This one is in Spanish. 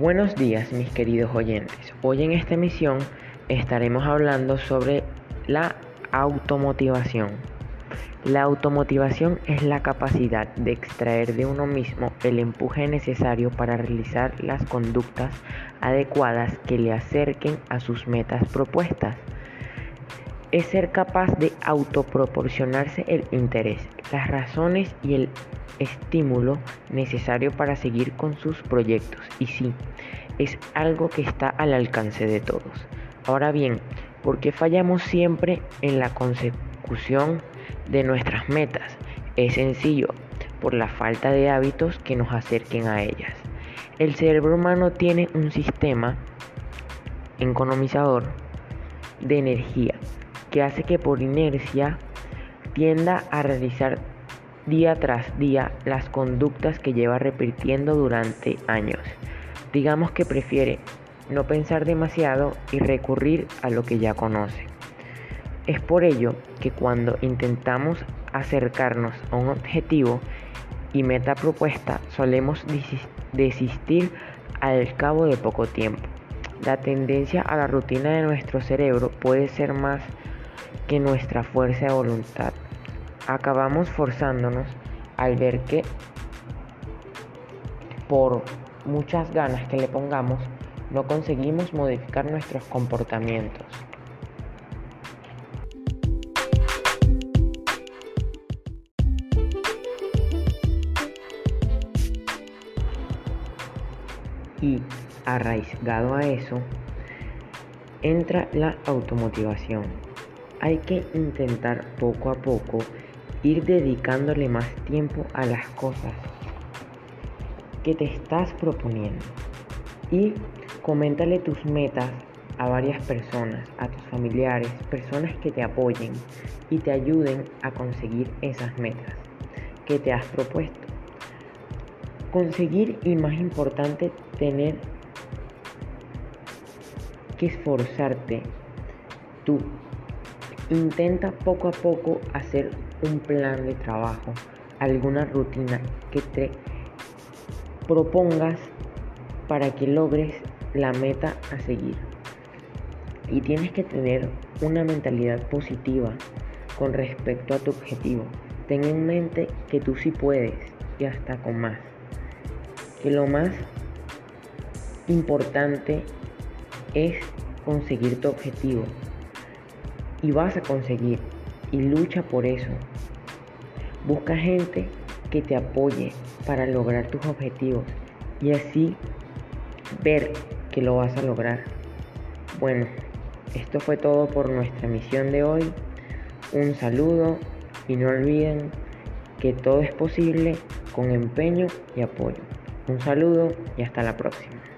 Buenos días mis queridos oyentes. Hoy en esta emisión estaremos hablando sobre la automotivación. La automotivación es la capacidad de extraer de uno mismo el empuje necesario para realizar las conductas adecuadas que le acerquen a sus metas propuestas es ser capaz de autoproporcionarse el interés, las razones y el estímulo necesario para seguir con sus proyectos. Y sí, es algo que está al alcance de todos. Ahora bien, ¿por qué fallamos siempre en la consecución de nuestras metas? Es sencillo, por la falta de hábitos que nos acerquen a ellas. El cerebro humano tiene un sistema economizador de energía que hace que por inercia tienda a realizar día tras día las conductas que lleva repitiendo durante años. Digamos que prefiere no pensar demasiado y recurrir a lo que ya conoce. Es por ello que cuando intentamos acercarnos a un objetivo y meta propuesta solemos desistir al cabo de poco tiempo. La tendencia a la rutina de nuestro cerebro puede ser más que nuestra fuerza de voluntad. Acabamos forzándonos al ver que por muchas ganas que le pongamos, no conseguimos modificar nuestros comportamientos. Y arraigado a eso, entra la automotivación hay que intentar poco a poco ir dedicándole más tiempo a las cosas que te estás proponiendo. Y coméntale tus metas a varias personas, a tus familiares, personas que te apoyen y te ayuden a conseguir esas metas que te has propuesto. Conseguir y más importante, tener que esforzarte tú Intenta poco a poco hacer un plan de trabajo, alguna rutina que te propongas para que logres la meta a seguir. Y tienes que tener una mentalidad positiva con respecto a tu objetivo. Ten en mente que tú sí puedes y hasta con más. Que lo más importante es conseguir tu objetivo y vas a conseguir y lucha por eso. Busca gente que te apoye para lograr tus objetivos y así ver que lo vas a lograr. Bueno, esto fue todo por nuestra misión de hoy. Un saludo y no olviden que todo es posible con empeño y apoyo. Un saludo y hasta la próxima.